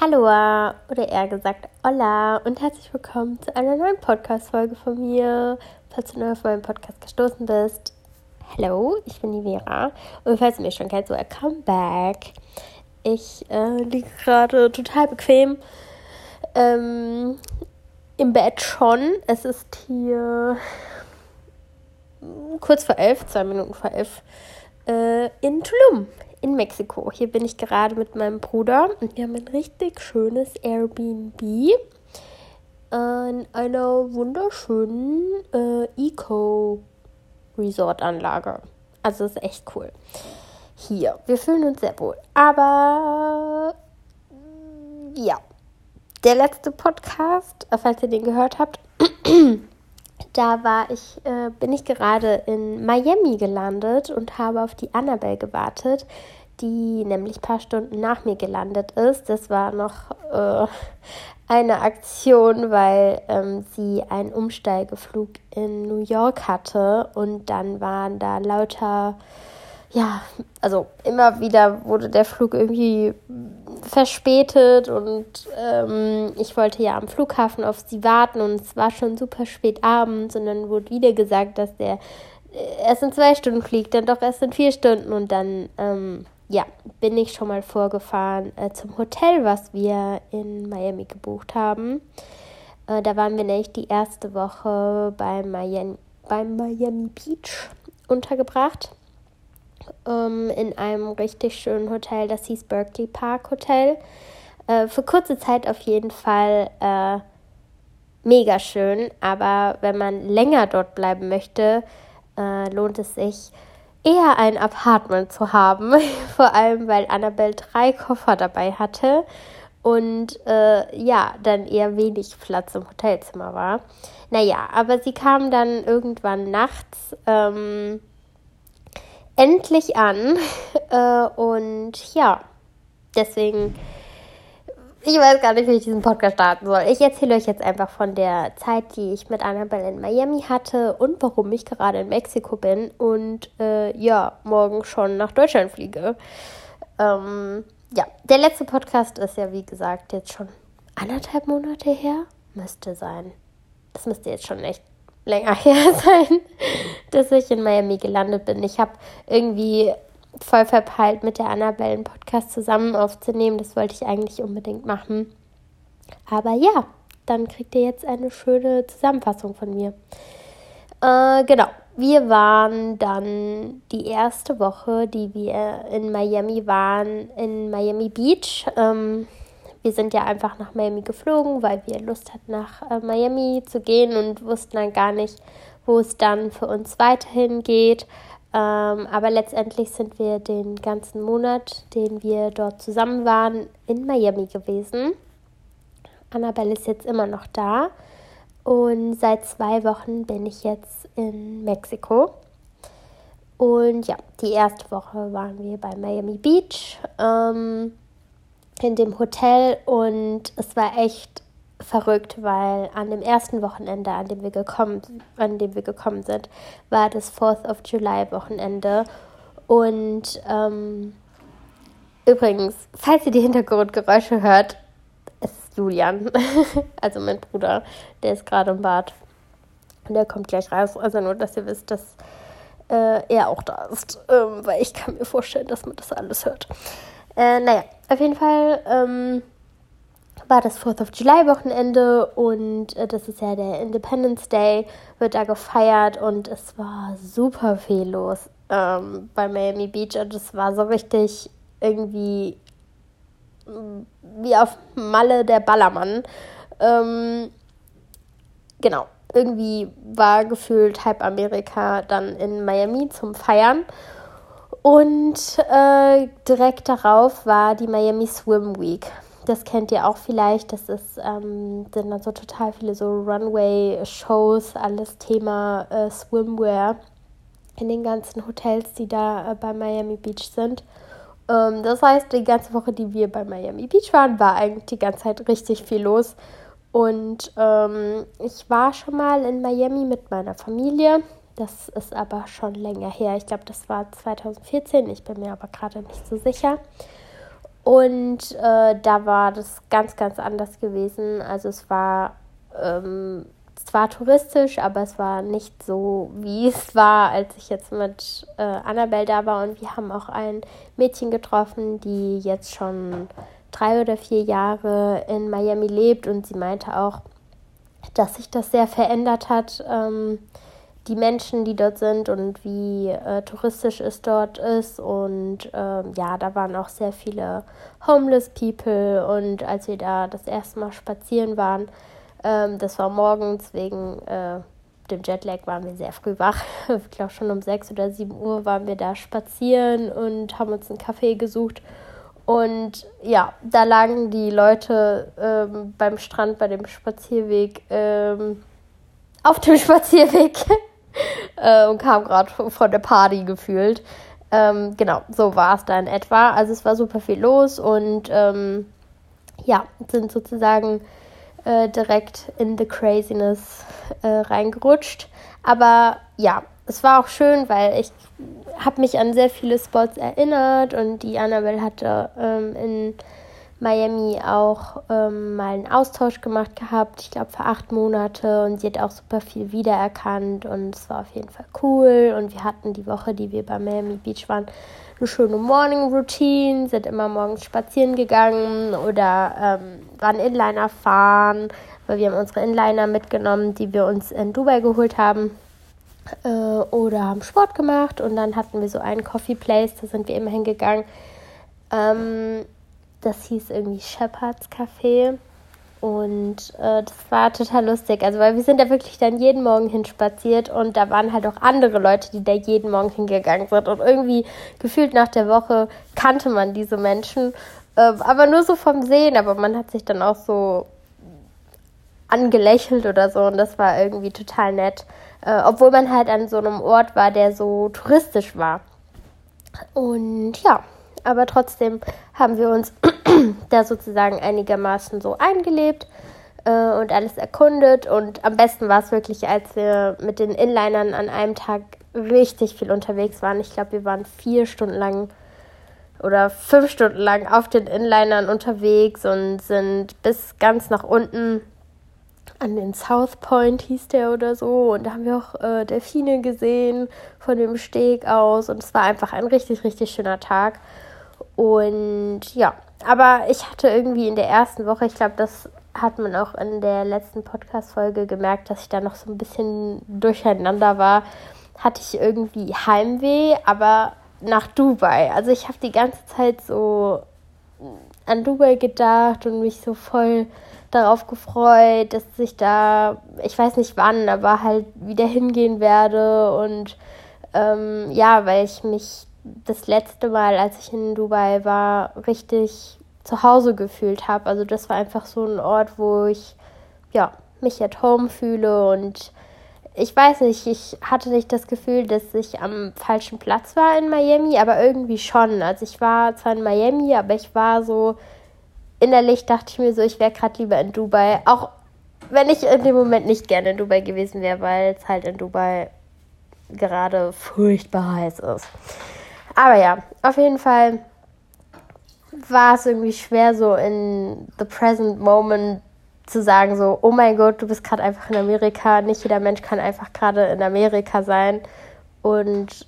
Hallo oder eher gesagt Hola und herzlich willkommen zu einer neuen Podcast-Folge von mir. Falls du neu auf meinen Podcast gestoßen bist, hallo, ich bin die Vera und falls du mich schon kennst, so welcome back. Ich äh, liege gerade total bequem ähm, im Bett schon. Es ist hier kurz vor elf, zwei Minuten vor elf, äh, in Tulum in Mexiko. Hier bin ich gerade mit meinem Bruder und wir haben ein richtig schönes Airbnb in einer wunderschönen äh, Eco-Resort-Anlage. Also ist echt cool. Hier, wir fühlen uns sehr wohl. Aber ja, der letzte Podcast, falls ihr den gehört habt, da war ich, äh, bin ich gerade in Miami gelandet und habe auf die Annabelle gewartet, die nämlich ein paar Stunden nach mir gelandet ist. Das war noch äh, eine Aktion, weil ähm, sie einen Umsteigeflug in New York hatte und dann waren da lauter ja, also immer wieder wurde der Flug irgendwie verspätet und ähm, ich wollte ja am Flughafen auf sie warten und es war schon super spät abends und dann wurde wieder gesagt, dass der äh, erst in zwei Stunden fliegt, dann doch erst in vier Stunden und dann, ähm, ja, bin ich schon mal vorgefahren äh, zum Hotel, was wir in Miami gebucht haben. Äh, da waren wir nämlich die erste Woche bei Miami, beim Miami Beach untergebracht ähm, in einem richtig schönen Hotel, das hieß Berkeley Park Hotel. Äh, für kurze Zeit auf jeden Fall äh, mega schön, aber wenn man länger dort bleiben möchte, äh, lohnt es sich eher ein Apartment zu haben, vor allem weil Annabelle drei Koffer dabei hatte und äh, ja, dann eher wenig Platz im Hotelzimmer war. Naja, aber sie kam dann irgendwann nachts. Ähm, endlich an. Äh, und ja, deswegen, ich weiß gar nicht, wie ich diesen Podcast starten soll. Ich erzähle euch jetzt einfach von der Zeit, die ich mit Annabelle in Miami hatte und warum ich gerade in Mexiko bin und äh, ja, morgen schon nach Deutschland fliege. Ähm, ja, der letzte Podcast ist ja, wie gesagt, jetzt schon anderthalb Monate her. Müsste sein. Das müsste jetzt schon echt länger her sein, dass ich in Miami gelandet bin. Ich habe irgendwie voll verpeilt, mit der Annabelle einen Podcast zusammen aufzunehmen. Das wollte ich eigentlich unbedingt machen. Aber ja, dann kriegt ihr jetzt eine schöne Zusammenfassung von mir. Äh, genau, wir waren dann die erste Woche, die wir in Miami waren, in Miami Beach. Ähm, wir sind ja einfach nach Miami geflogen, weil wir Lust hatten, nach äh, Miami zu gehen und wussten dann gar nicht, wo es dann für uns weiterhin geht. Ähm, aber letztendlich sind wir den ganzen Monat, den wir dort zusammen waren, in Miami gewesen. Annabelle ist jetzt immer noch da und seit zwei Wochen bin ich jetzt in Mexiko. Und ja, die erste Woche waren wir bei Miami Beach. Ähm, in dem Hotel und es war echt verrückt, weil an dem ersten Wochenende, an dem wir gekommen, an dem wir gekommen sind, war das Fourth of July Wochenende. Und ähm, übrigens, falls ihr die Hintergrundgeräusche hört, es ist Julian, also mein Bruder, der ist gerade im Bad. Und der kommt gleich raus, also nur, dass ihr wisst, dass äh, er auch da ist, ähm, weil ich kann mir vorstellen, dass man das alles hört. Äh, naja, auf jeden Fall ähm, war das 4th of July Wochenende und äh, das ist ja der Independence Day, wird da gefeiert und es war super viel los ähm, bei Miami Beach und es war so richtig irgendwie mm, wie auf Malle der Ballermann. Ähm, genau, irgendwie war gefühlt halb Amerika dann in Miami zum Feiern. Und äh, direkt darauf war die Miami Swim Week. Das kennt ihr auch vielleicht. Das ist, ähm, sind dann so total viele so Runway-Shows, alles Thema äh, Swimwear in den ganzen Hotels, die da äh, bei Miami Beach sind. Ähm, das heißt, die ganze Woche, die wir bei Miami Beach waren, war eigentlich die ganze Zeit richtig viel los. Und ähm, ich war schon mal in Miami mit meiner Familie. Das ist aber schon länger her. Ich glaube, das war 2014. Ich bin mir aber gerade nicht so sicher. Und äh, da war das ganz, ganz anders gewesen. Also es war ähm, zwar touristisch, aber es war nicht so, wie es war, als ich jetzt mit äh, Annabelle da war. Und wir haben auch ein Mädchen getroffen, die jetzt schon drei oder vier Jahre in Miami lebt. Und sie meinte auch, dass sich das sehr verändert hat. Ähm, die Menschen, die dort sind und wie äh, touristisch es dort ist. Und ähm, ja, da waren auch sehr viele Homeless People. Und als wir da das erste Mal spazieren waren, ähm, das war morgens wegen äh, dem Jetlag waren wir sehr früh wach. Ich glaube schon um sechs oder sieben Uhr waren wir da spazieren und haben uns einen Kaffee gesucht. Und ja, da lagen die Leute ähm, beim Strand, bei dem Spazierweg, ähm, auf dem Spazierweg äh, und kamen gerade von der Party gefühlt. Ähm, genau, so war es da in etwa. Also es war super viel los und ähm, ja, sind sozusagen äh, direkt in the craziness äh, reingerutscht. Aber ja, es war auch schön, weil ich habe mich an sehr viele Spots erinnert und die Annabelle hatte ähm, in Miami auch ähm, mal einen Austausch gemacht gehabt, ich glaube für acht Monate und sie hat auch super viel wiedererkannt und es war auf jeden Fall cool und wir hatten die Woche, die wir bei Miami Beach waren, eine schöne Morning Routine, sind immer morgens spazieren gegangen oder ähm, waren Inliner fahren, weil wir haben unsere Inliner mitgenommen, die wir uns in Dubai geholt haben äh, oder haben Sport gemacht und dann hatten wir so einen Coffee Place, da sind wir immer hingegangen. Ähm, das hieß irgendwie Shepherd's Café. Und äh, das war total lustig. Also, weil wir sind da wirklich dann jeden Morgen hinspaziert und da waren halt auch andere Leute, die da jeden Morgen hingegangen sind. Und irgendwie gefühlt nach der Woche kannte man diese Menschen. Äh, aber nur so vom Sehen. Aber man hat sich dann auch so angelächelt oder so. Und das war irgendwie total nett. Äh, obwohl man halt an so einem Ort war, der so touristisch war. Und ja, aber trotzdem haben wir uns da sozusagen einigermaßen so eingelebt äh, und alles erkundet. Und am besten war es wirklich, als wir mit den Inlinern an einem Tag richtig viel unterwegs waren. Ich glaube, wir waren vier Stunden lang oder fünf Stunden lang auf den Inlinern unterwegs und sind bis ganz nach unten an den South Point hieß der oder so. Und da haben wir auch äh, Delfine gesehen von dem Steg aus. Und es war einfach ein richtig, richtig schöner Tag. Und ja, aber ich hatte irgendwie in der ersten Woche, ich glaube, das hat man auch in der letzten Podcast-Folge gemerkt, dass ich da noch so ein bisschen durcheinander war. Hatte ich irgendwie Heimweh, aber nach Dubai. Also ich habe die ganze Zeit so an Dubai gedacht und mich so voll darauf gefreut, dass ich da, ich weiß nicht wann, aber halt wieder hingehen werde. Und ähm, ja, weil ich mich das letzte Mal, als ich in Dubai war, richtig zu Hause gefühlt habe. Also das war einfach so ein Ort, wo ich ja mich at home fühle und ich weiß nicht, ich hatte nicht das Gefühl, dass ich am falschen Platz war in Miami, aber irgendwie schon. Also ich war zwar in Miami, aber ich war so innerlich dachte ich mir so, ich wäre gerade lieber in Dubai, auch wenn ich in dem Moment nicht gerne in Dubai gewesen wäre, weil es halt in Dubai gerade furchtbar heiß ist. Aber ja, auf jeden Fall war es irgendwie schwer, so in the present moment zu sagen, so, oh mein Gott, du bist gerade einfach in Amerika. Nicht jeder Mensch kann einfach gerade in Amerika sein. Und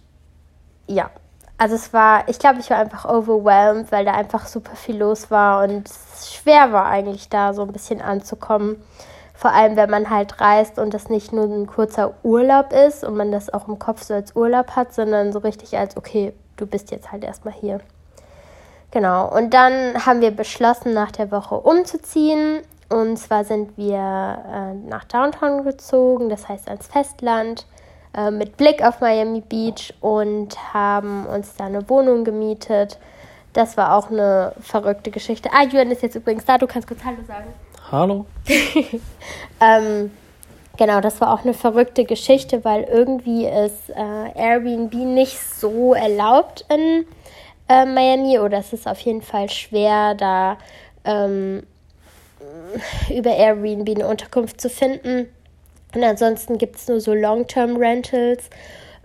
ja, also es war, ich glaube, ich war einfach overwhelmed, weil da einfach super viel los war und es schwer war eigentlich da so ein bisschen anzukommen. Vor allem, wenn man halt reist und das nicht nur ein kurzer Urlaub ist und man das auch im Kopf so als Urlaub hat, sondern so richtig als, okay, du bist jetzt halt erstmal hier. Genau, und dann haben wir beschlossen, nach der Woche umzuziehen. Und zwar sind wir äh, nach Downtown gezogen, das heißt ans Festland, äh, mit Blick auf Miami Beach und haben uns da eine Wohnung gemietet. Das war auch eine verrückte Geschichte. Ah, Julian ist jetzt übrigens da, du kannst kurz Hallo sagen. Hallo. ähm, Genau, das war auch eine verrückte Geschichte, weil irgendwie ist äh, Airbnb nicht so erlaubt in äh, Miami oder es ist auf jeden Fall schwer, da ähm, über Airbnb eine Unterkunft zu finden. Und ansonsten gibt es nur so Long-Term-Rentals.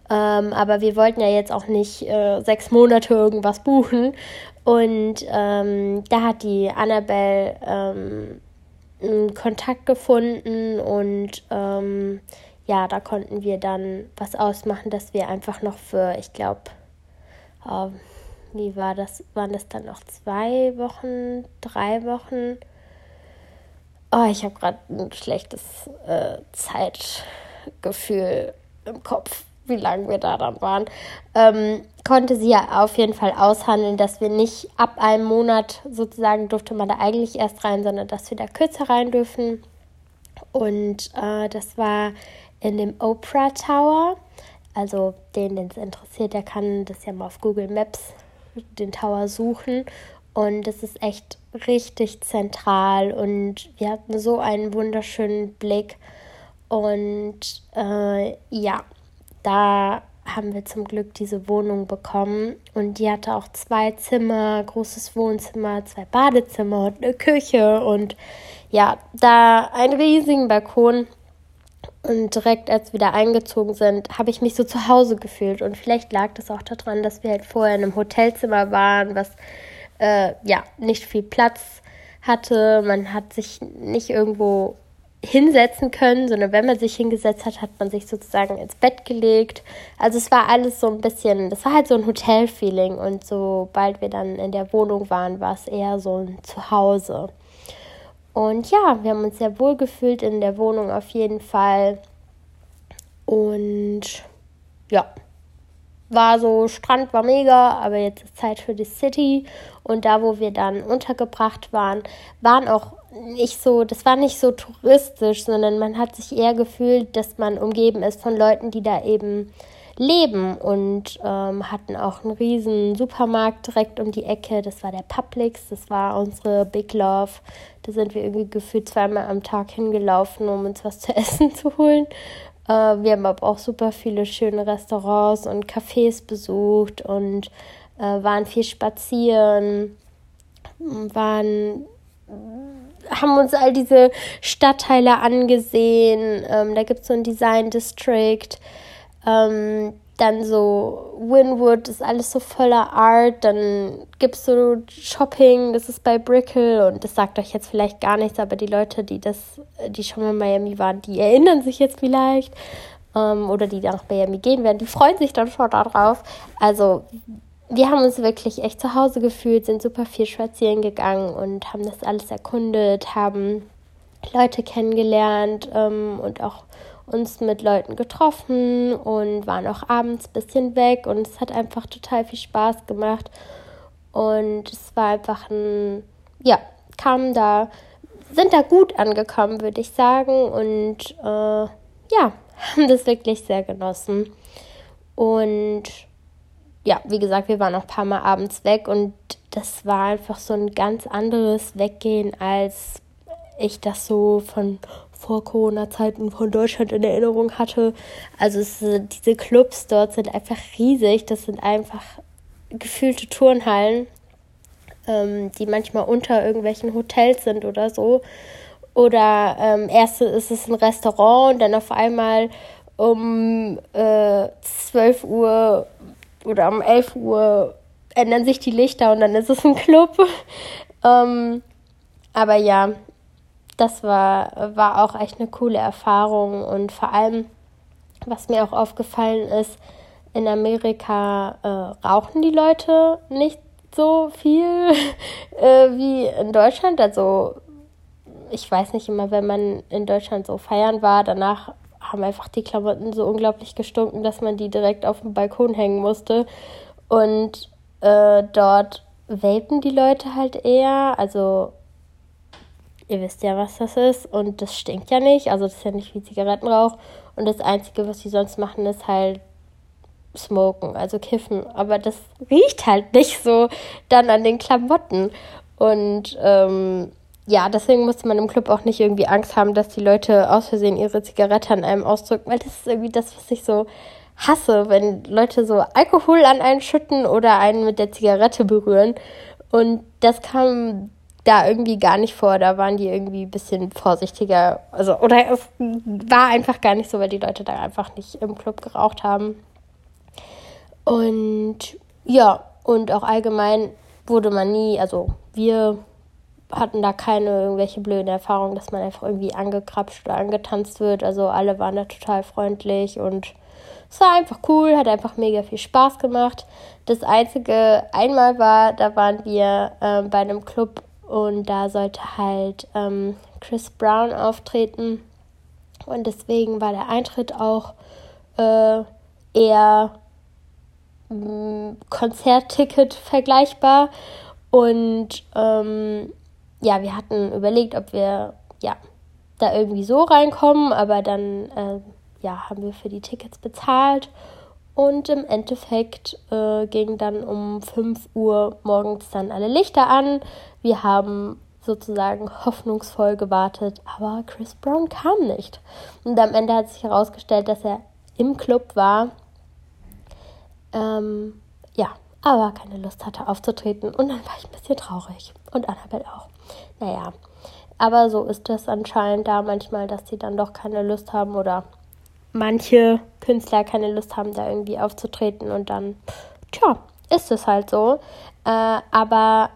Ähm, aber wir wollten ja jetzt auch nicht äh, sechs Monate irgendwas buchen. Und ähm, da hat die Annabelle ähm, Kontakt gefunden und ähm, ja, da konnten wir dann was ausmachen, dass wir einfach noch für, ich glaube, äh, wie war das, waren das dann noch zwei Wochen, drei Wochen? Oh, ich habe gerade ein schlechtes äh, Zeitgefühl im Kopf wie lange wir da dann waren, ähm, konnte sie ja auf jeden Fall aushandeln, dass wir nicht ab einem Monat sozusagen durfte man da eigentlich erst rein, sondern dass wir da kürzer rein dürfen. Und äh, das war in dem Oprah Tower. Also den, den es interessiert, der kann das ja mal auf Google Maps den Tower suchen. Und es ist echt richtig zentral und wir hatten so einen wunderschönen Blick. Und äh, ja, da haben wir zum Glück diese Wohnung bekommen und die hatte auch zwei Zimmer, großes Wohnzimmer, zwei Badezimmer und eine Küche und ja, da einen riesigen Balkon. Und direkt als wir da eingezogen sind, habe ich mich so zu Hause gefühlt. Und vielleicht lag das auch daran, dass wir halt vorher in einem Hotelzimmer waren, was äh, ja nicht viel Platz hatte. Man hat sich nicht irgendwo hinsetzen können, sondern wenn man sich hingesetzt hat, hat man sich sozusagen ins Bett gelegt. Also es war alles so ein bisschen, das war halt so ein Hotel-Feeling und sobald wir dann in der Wohnung waren, war es eher so ein Zuhause. Und ja, wir haben uns sehr wohl gefühlt in der Wohnung auf jeden Fall. Und ja, war so, Strand war mega, aber jetzt ist Zeit für die City. Und da, wo wir dann untergebracht waren, waren auch nicht so, das war nicht so touristisch, sondern man hat sich eher gefühlt, dass man umgeben ist von Leuten, die da eben leben und ähm, hatten auch einen riesen Supermarkt direkt um die Ecke. Das war der Publix, das war unsere Big Love. Da sind wir irgendwie gefühlt zweimal am Tag hingelaufen, um uns was zu essen zu holen. Äh, wir haben aber auch super viele schöne Restaurants und Cafés besucht und äh, waren viel spazieren, waren haben uns all diese Stadtteile angesehen. Ähm, da gibt es so ein Design District. Ähm, dann so Winwood ist alles so voller Art. Dann gibt es so Shopping, das ist bei Brickell und das sagt euch jetzt vielleicht gar nichts, aber die Leute, die das, die schon mal in Miami waren, die erinnern sich jetzt vielleicht. Ähm, oder die nach Miami gehen werden, die freuen sich dann schon darauf. Also wir haben uns wirklich echt zu Hause gefühlt, sind super viel spazieren gegangen und haben das alles erkundet, haben Leute kennengelernt ähm, und auch uns mit Leuten getroffen und waren auch abends ein bisschen weg und es hat einfach total viel Spaß gemacht. Und es war einfach ein, ja, kamen da, sind da gut angekommen, würde ich sagen. Und äh, ja, haben das wirklich sehr genossen. Und ja, wie gesagt, wir waren auch ein paar Mal abends weg und das war einfach so ein ganz anderes Weggehen, als ich das so von vor Corona-Zeiten von Deutschland in Erinnerung hatte. Also es, diese Clubs dort sind einfach riesig. Das sind einfach gefühlte Turnhallen, ähm, die manchmal unter irgendwelchen Hotels sind oder so. Oder ähm, erst ist es ein Restaurant und dann auf einmal um äh, 12 Uhr oder um 11 Uhr ändern sich die Lichter und dann ist es ein Club. ähm, aber ja, das war, war auch echt eine coole Erfahrung und vor allem, was mir auch aufgefallen ist, in Amerika äh, rauchen die Leute nicht so viel äh, wie in Deutschland. Also ich weiß nicht immer, wenn man in Deutschland so feiern war, danach haben einfach die Klamotten so unglaublich gestunken, dass man die direkt auf dem Balkon hängen musste. Und äh, dort vapen die Leute halt eher. Also ihr wisst ja, was das ist. Und das stinkt ja nicht. Also das ist ja nicht wie Zigarettenrauch. Und das Einzige, was sie sonst machen, ist halt smoken, also kiffen. Aber das riecht halt nicht so dann an den Klamotten. Und ähm, ja, deswegen musste man im Club auch nicht irgendwie Angst haben, dass die Leute aus Versehen ihre Zigarette an einem ausdrücken, weil das ist irgendwie das, was ich so hasse, wenn Leute so Alkohol an einen schütten oder einen mit der Zigarette berühren. Und das kam da irgendwie gar nicht vor. Da waren die irgendwie ein bisschen vorsichtiger. Also, oder es war einfach gar nicht so, weil die Leute da einfach nicht im Club geraucht haben. Und ja, und auch allgemein wurde man nie, also wir hatten da keine irgendwelche blöden Erfahrungen, dass man einfach irgendwie angekrapscht oder angetanzt wird. Also alle waren da total freundlich und es war einfach cool, hat einfach mega viel Spaß gemacht. Das einzige einmal war, da waren wir äh, bei einem Club und da sollte halt ähm, Chris Brown auftreten und deswegen war der Eintritt auch äh, eher mm, Konzertticket vergleichbar und ähm, ja, wir hatten überlegt, ob wir ja da irgendwie so reinkommen, aber dann äh, ja, haben wir für die Tickets bezahlt und im Endeffekt äh, gingen dann um 5 Uhr morgens dann alle Lichter an. Wir haben sozusagen hoffnungsvoll gewartet, aber Chris Brown kam nicht. Und am Ende hat sich herausgestellt, dass er im Club war. Ähm, ja, aber keine Lust hatte aufzutreten. Und dann war ich ein bisschen traurig. Und Annabelle auch. Naja, aber so ist das anscheinend da manchmal, dass sie dann doch keine Lust haben oder manche Künstler keine Lust haben, da irgendwie aufzutreten und dann, tja, ist es halt so. Äh, aber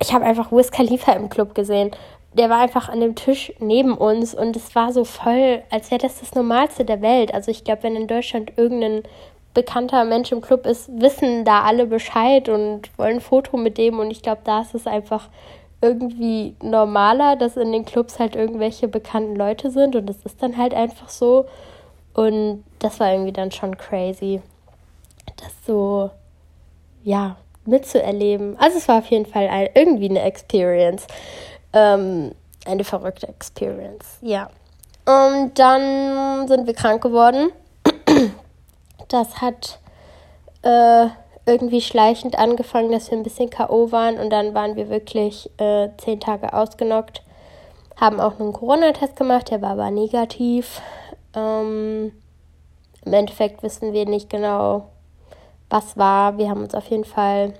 ich habe einfach Wiz Khalifa im Club gesehen. Der war einfach an dem Tisch neben uns und es war so voll, als wäre das das Normalste der Welt. Also ich glaube, wenn in Deutschland irgendein bekannter Mensch im Club ist, wissen da alle Bescheid und wollen ein Foto mit dem. Und ich glaube, da ist es einfach irgendwie normaler, dass in den Clubs halt irgendwelche bekannten Leute sind und das ist dann halt einfach so. Und das war irgendwie dann schon crazy, das so, ja, mitzuerleben. Also es war auf jeden Fall ein, irgendwie eine Experience. Ähm, eine verrückte Experience, ja. Und dann sind wir krank geworden. Das hat äh, irgendwie schleichend angefangen, dass wir ein bisschen K.O. waren und dann waren wir wirklich äh, zehn Tage ausgenockt. Haben auch einen Corona-Test gemacht, der war aber negativ. Ähm, Im Endeffekt wissen wir nicht genau, was war. Wir haben uns auf jeden Fall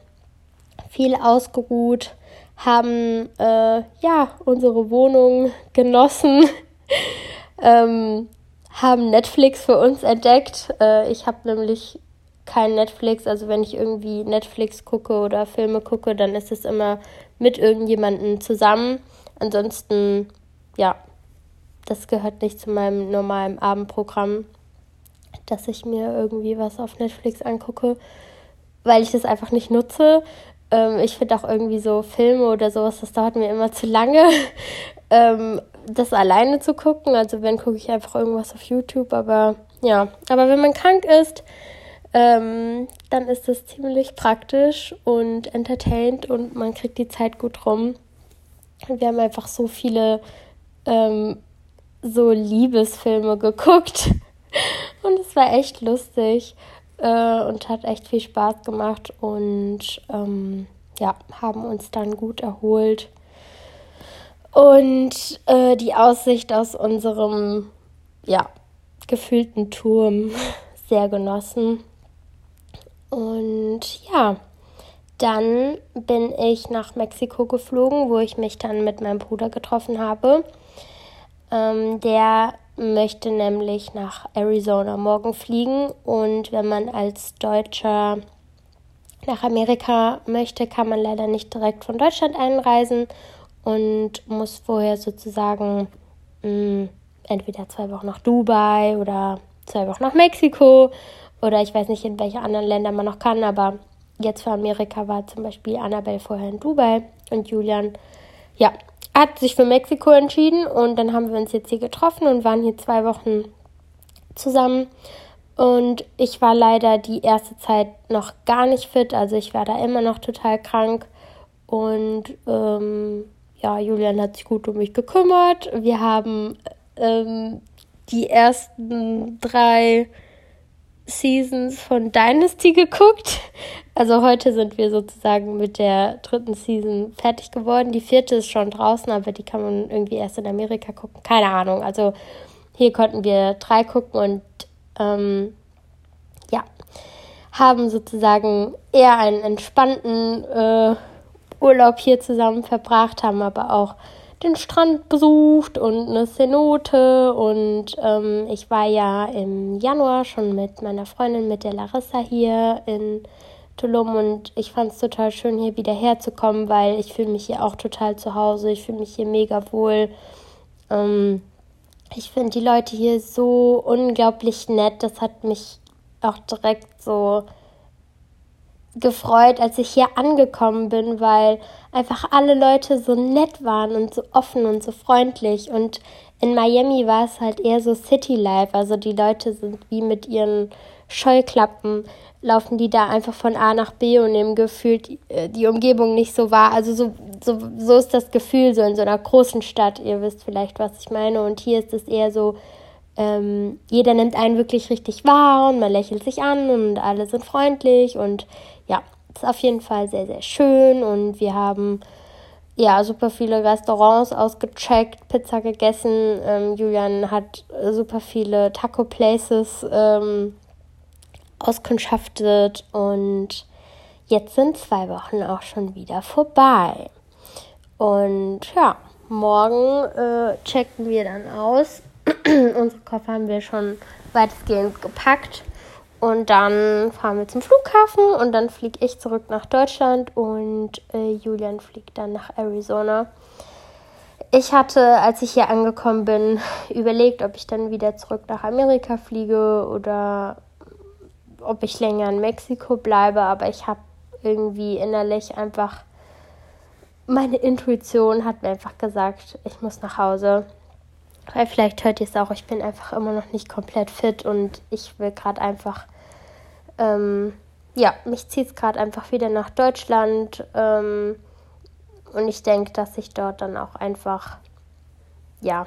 viel ausgeruht, haben äh, ja unsere Wohnung genossen, ähm, haben Netflix für uns entdeckt. Äh, ich habe nämlich kein Netflix. Also wenn ich irgendwie Netflix gucke oder Filme gucke, dann ist es immer mit irgendjemandem zusammen. Ansonsten, ja, das gehört nicht zu meinem normalen Abendprogramm, dass ich mir irgendwie was auf Netflix angucke, weil ich das einfach nicht nutze. Ähm, ich finde auch irgendwie so Filme oder sowas, das dauert mir immer zu lange, ähm, das alleine zu gucken. Also wenn gucke ich einfach irgendwas auf YouTube, aber ja, aber wenn man krank ist, ähm, dann ist das ziemlich praktisch und entertained und man kriegt die Zeit gut rum. Wir haben einfach so viele ähm, so Liebesfilme geguckt und es war echt lustig äh, und hat echt viel Spaß gemacht und ähm, ja, haben uns dann gut erholt. Und äh, die Aussicht aus unserem ja, gefühlten Turm sehr genossen. Und ja, dann bin ich nach Mexiko geflogen, wo ich mich dann mit meinem Bruder getroffen habe. Ähm, der möchte nämlich nach Arizona morgen fliegen und wenn man als Deutscher nach Amerika möchte, kann man leider nicht direkt von Deutschland einreisen und muss vorher sozusagen mh, mm, entweder zwei Wochen nach Dubai oder zwei Wochen nach Mexiko oder ich weiß nicht, in welche anderen Länder man noch kann, aber jetzt für Amerika war zum Beispiel Annabelle vorher in Dubai und Julian, ja, hat sich für Mexiko entschieden und dann haben wir uns jetzt hier getroffen und waren hier zwei Wochen zusammen. Und ich war leider die erste Zeit noch gar nicht fit, also ich war da immer noch total krank. Und ähm, ja, Julian hat sich gut um mich gekümmert. Wir haben ähm, die ersten drei Seasons von Dynasty geguckt. Also heute sind wir sozusagen mit der dritten Season fertig geworden. Die vierte ist schon draußen, aber die kann man irgendwie erst in Amerika gucken. Keine Ahnung. Also hier konnten wir drei gucken und ähm, ja, haben sozusagen eher einen entspannten äh, Urlaub hier zusammen verbracht, haben aber auch den Strand besucht und eine Cenote. Und ähm, ich war ja im Januar schon mit meiner Freundin, mit der Larissa hier in Tulum und ich fand es total schön, hier wieder herzukommen, weil ich fühle mich hier auch total zu Hause. Ich fühle mich hier mega wohl. Ähm, ich finde die Leute hier so unglaublich nett. Das hat mich auch direkt so gefreut, als ich hier angekommen bin, weil einfach alle Leute so nett waren und so offen und so freundlich. Und in Miami war es halt eher so City Life. Also die Leute sind wie mit ihren Scheuklappen, laufen die da einfach von A nach B und nehmen gefühlt äh, die Umgebung nicht so wahr. Also so, so, so ist das Gefühl so in so einer großen Stadt. Ihr wisst vielleicht, was ich meine. Und hier ist es eher so, ähm, jeder nimmt einen wirklich richtig wahr und man lächelt sich an und alle sind freundlich und ja, ist auf jeden Fall sehr, sehr schön und wir haben ja super viele Restaurants ausgecheckt, Pizza gegessen. Ähm, Julian hat super viele Taco Places ähm, auskundschaftet und jetzt sind zwei Wochen auch schon wieder vorbei. Und ja, morgen äh, checken wir dann aus Unsere Koffer haben wir schon weitestgehend gepackt. Und dann fahren wir zum Flughafen und dann fliege ich zurück nach Deutschland und äh, Julian fliegt dann nach Arizona. Ich hatte, als ich hier angekommen bin, überlegt, ob ich dann wieder zurück nach Amerika fliege oder ob ich länger in Mexiko bleibe, aber ich habe irgendwie innerlich einfach, meine Intuition hat mir einfach gesagt, ich muss nach Hause. Vielleicht hört ihr es auch, ich bin einfach immer noch nicht komplett fit und ich will gerade einfach, ähm, ja, mich zieht es gerade einfach wieder nach Deutschland. Ähm, und ich denke, dass ich dort dann auch einfach, ja,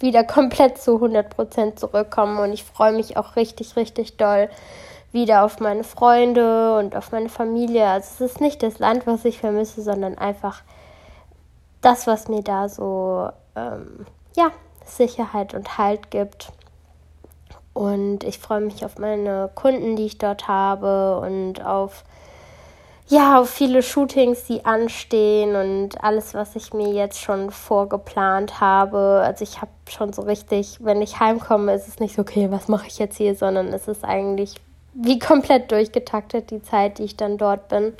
wieder komplett zu 100% zurückkomme. Und ich freue mich auch richtig, richtig doll wieder auf meine Freunde und auf meine Familie. Also es ist nicht das Land, was ich vermisse, sondern einfach das, was mir da so ähm, ja, Sicherheit und Halt gibt. Und ich freue mich auf meine Kunden, die ich dort habe und auf ja, auf viele Shootings, die anstehen und alles, was ich mir jetzt schon vorgeplant habe. Also ich habe schon so richtig, wenn ich heimkomme, ist es nicht so, okay, was mache ich jetzt hier, sondern es ist eigentlich wie komplett durchgetaktet, die Zeit, die ich dann dort bin.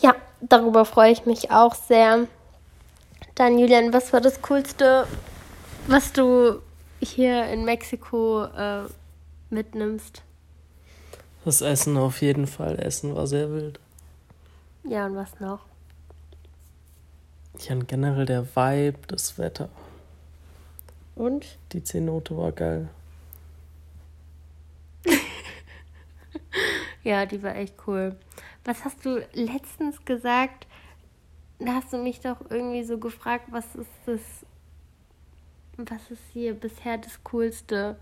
Ja, darüber freue ich mich auch sehr. Dann, Julian, was war das Coolste, was du hier in Mexiko äh, mitnimmst? Das Essen auf jeden Fall. Essen war sehr wild. Ja, und was noch? Ja, und generell der Vibe, das Wetter. Und? Die Zehnote war geil. ja, die war echt cool. Was hast du letztens gesagt? Da hast du mich doch irgendwie so gefragt, was ist das, was ist hier bisher das Coolste?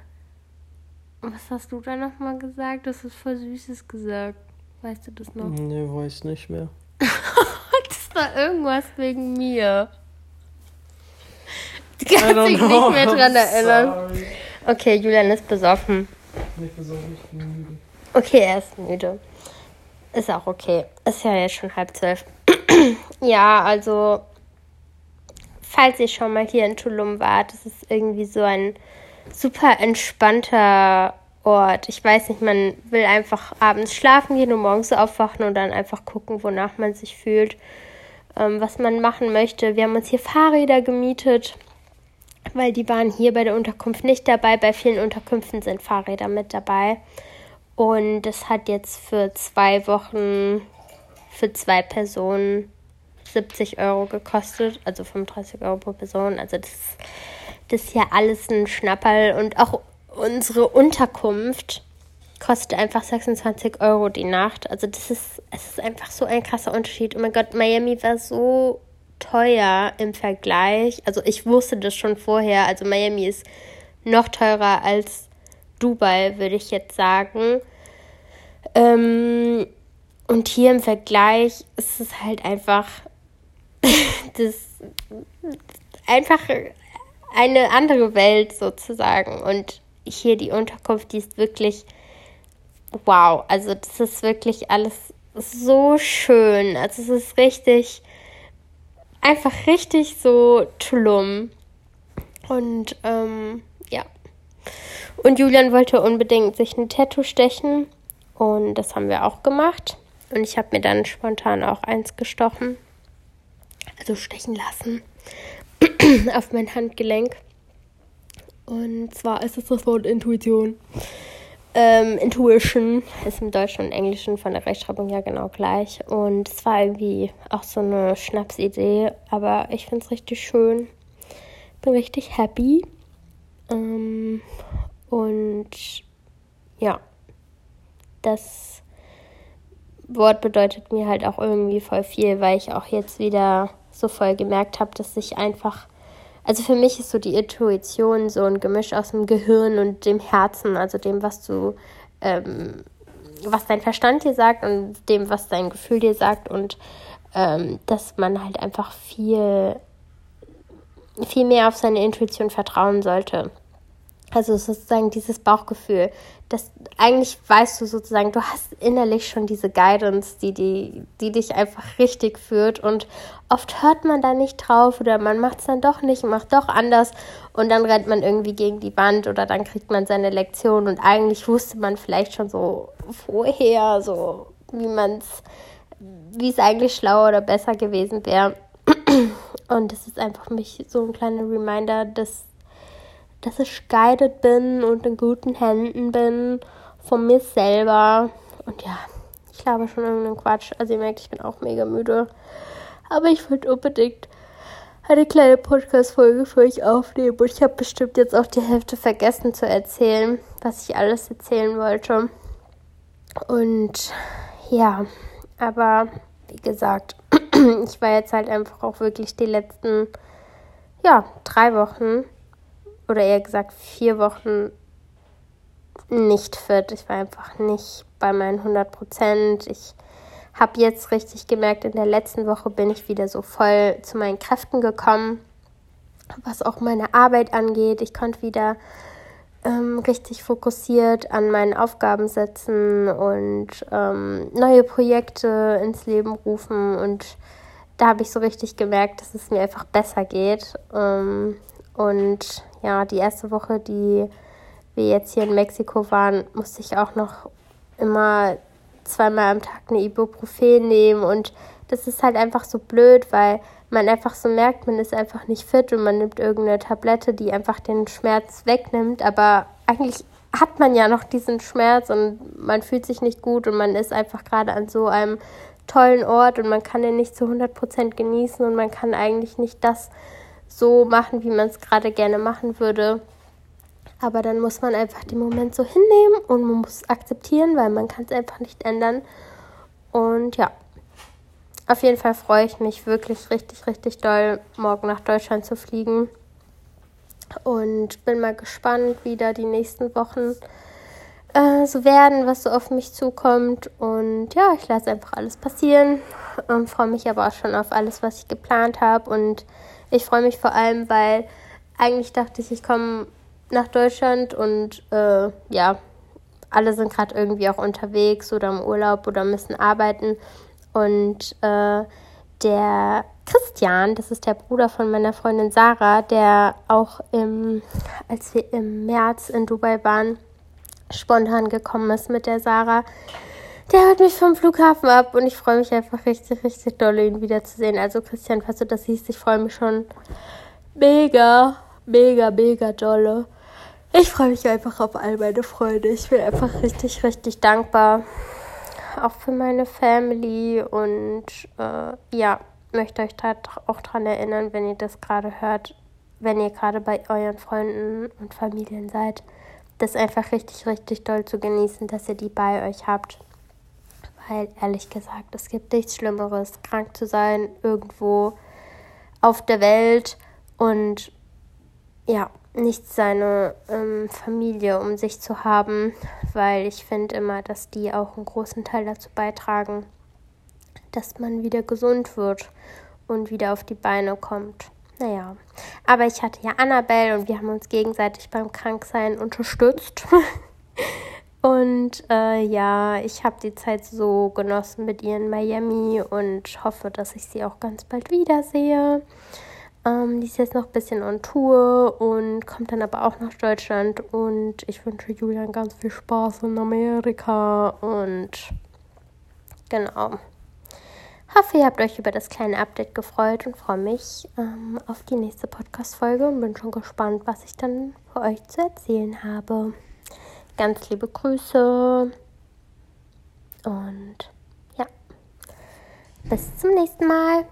Was hast du da nochmal gesagt? Das ist voll Süßes gesagt. Weißt du das noch? Nee, weiß nicht mehr. das war irgendwas wegen mir. Du kannst dich nicht mehr dran erinnern. Sorry. Okay, Julian ist besoffen. Nicht besoffen, ich bin müde. Okay, er ist müde. Ist auch okay. Ist ja jetzt schon halb zwölf. ja, also, falls ihr schon mal hier in Tulum wart, das ist irgendwie so ein super entspannter Ort. Ich weiß nicht, man will einfach abends schlafen gehen und morgens aufwachen und dann einfach gucken, wonach man sich fühlt, ähm, was man machen möchte. Wir haben uns hier Fahrräder gemietet, weil die waren hier bei der Unterkunft nicht dabei. Bei vielen Unterkünften sind Fahrräder mit dabei. Und das hat jetzt für zwei Wochen für zwei Personen 70 Euro gekostet, also 35 Euro pro Person. Also das, das ist ja alles ein Schnapperl. Und auch unsere Unterkunft kostet einfach 26 Euro die Nacht. Also das ist, es ist einfach so ein krasser Unterschied. Oh mein Gott, Miami war so teuer im Vergleich. Also ich wusste das schon vorher. Also Miami ist noch teurer als Dubai, würde ich jetzt sagen. Ähm, und hier im Vergleich ist es halt einfach das einfach eine andere Welt sozusagen. Und hier die Unterkunft, die ist wirklich wow. Also das ist wirklich alles so schön. Also es ist richtig, einfach richtig so Tulum. Und ähm, ja. Und Julian wollte unbedingt sich ein Tattoo stechen. Und das haben wir auch gemacht. Und ich habe mir dann spontan auch eins gestochen. Also stechen lassen. auf mein Handgelenk. Und zwar ist es das Wort Intuition. Ähm, Intuition ist im Deutschen und Englischen von der Rechtschreibung ja genau gleich. Und es war irgendwie auch so eine Schnapsidee, aber ich finde es richtig schön. Bin richtig happy. Ähm, und ja, das Wort bedeutet mir halt auch irgendwie voll viel, weil ich auch jetzt wieder so voll gemerkt habe, dass ich einfach, also für mich ist so die Intuition so ein Gemisch aus dem Gehirn und dem Herzen, also dem, was du, ähm, was dein Verstand dir sagt und dem, was dein Gefühl dir sagt und ähm, dass man halt einfach viel, viel mehr auf seine Intuition vertrauen sollte. Also sozusagen dieses Bauchgefühl, das eigentlich weißt du sozusagen, du hast innerlich schon diese Guidance, die, die, die dich einfach richtig führt und oft hört man da nicht drauf oder man macht es dann doch nicht, macht doch anders und dann rennt man irgendwie gegen die Wand oder dann kriegt man seine Lektion und eigentlich wusste man vielleicht schon so vorher, so wie man es, wie es eigentlich schlauer oder besser gewesen wäre. Und das ist einfach mich so ein kleiner Reminder, dass dass ich guided bin und in guten Händen bin von mir selber. Und ja, ich glaube schon irgendeinen Quatsch. Also ihr merkt, ich bin auch mega müde. Aber ich wollte unbedingt eine kleine Podcast-Folge für euch aufnehmen. Und ich habe bestimmt jetzt auch die Hälfte vergessen zu erzählen, was ich alles erzählen wollte. Und ja, aber wie gesagt, ich war jetzt halt einfach auch wirklich die letzten, ja, drei Wochen oder eher gesagt vier Wochen nicht fit. Ich war einfach nicht bei meinen 100 Prozent. Ich habe jetzt richtig gemerkt, in der letzten Woche bin ich wieder so voll zu meinen Kräften gekommen, was auch meine Arbeit angeht. Ich konnte wieder ähm, richtig fokussiert an meinen Aufgaben setzen und ähm, neue Projekte ins Leben rufen. Und da habe ich so richtig gemerkt, dass es mir einfach besser geht. Ähm, und ja, die erste Woche, die wir jetzt hier in Mexiko waren, musste ich auch noch immer zweimal am Tag eine Ibuprofen nehmen. Und das ist halt einfach so blöd, weil man einfach so merkt, man ist einfach nicht fit und man nimmt irgendeine Tablette, die einfach den Schmerz wegnimmt, aber eigentlich hat man ja noch diesen Schmerz und man fühlt sich nicht gut und man ist einfach gerade an so einem tollen Ort und man kann den nicht zu 100% genießen und man kann eigentlich nicht das so machen, wie man es gerade gerne machen würde. Aber dann muss man einfach den Moment so hinnehmen und man muss akzeptieren, weil man kann es einfach nicht ändern. Und ja, auf jeden Fall freue ich mich wirklich richtig, richtig doll, morgen nach Deutschland zu fliegen. Und bin mal gespannt, wie da die nächsten Wochen äh, so werden, was so auf mich zukommt. Und ja, ich lasse einfach alles passieren. Und freue mich aber auch schon auf alles, was ich geplant habe. Und ich freue mich vor allem, weil eigentlich dachte ich, ich komme nach Deutschland und äh, ja, alle sind gerade irgendwie auch unterwegs oder im Urlaub oder müssen arbeiten. Und äh, der Christian, das ist der Bruder von meiner Freundin Sarah, der auch im, als wir im März in Dubai waren, spontan gekommen ist mit der Sarah. Der hört mich vom Flughafen ab und ich freue mich einfach richtig, richtig doll, ihn wiederzusehen. Also Christian, falls du das siehst, ich freue mich schon mega, mega, mega dolle. Ich freue mich einfach auf all meine Freunde. Ich bin einfach richtig, richtig dankbar. Auch für meine Family und äh, ja, möchte euch da auch dran erinnern, wenn ihr das gerade hört, wenn ihr gerade bei euren Freunden und Familien seid, das einfach richtig, richtig doll zu genießen, dass ihr die bei euch habt weil ehrlich gesagt, es gibt nichts Schlimmeres, krank zu sein irgendwo auf der Welt und ja, nicht seine ähm, Familie um sich zu haben, weil ich finde immer, dass die auch einen großen Teil dazu beitragen, dass man wieder gesund wird und wieder auf die Beine kommt. Naja, aber ich hatte ja Annabelle und wir haben uns gegenseitig beim Kranksein unterstützt. Und äh, ja, ich habe die Zeit so genossen mit ihr in Miami und hoffe, dass ich sie auch ganz bald wiedersehe. Ähm, die ist jetzt noch ein bisschen on Tour und kommt dann aber auch nach Deutschland. Und ich wünsche Julian ganz viel Spaß in Amerika. Und genau. Hoffe, ihr habt euch über das kleine Update gefreut und freue mich ähm, auf die nächste Podcast-Folge und bin schon gespannt, was ich dann für euch zu erzählen habe. Ganz liebe Grüße und ja, bis zum nächsten Mal.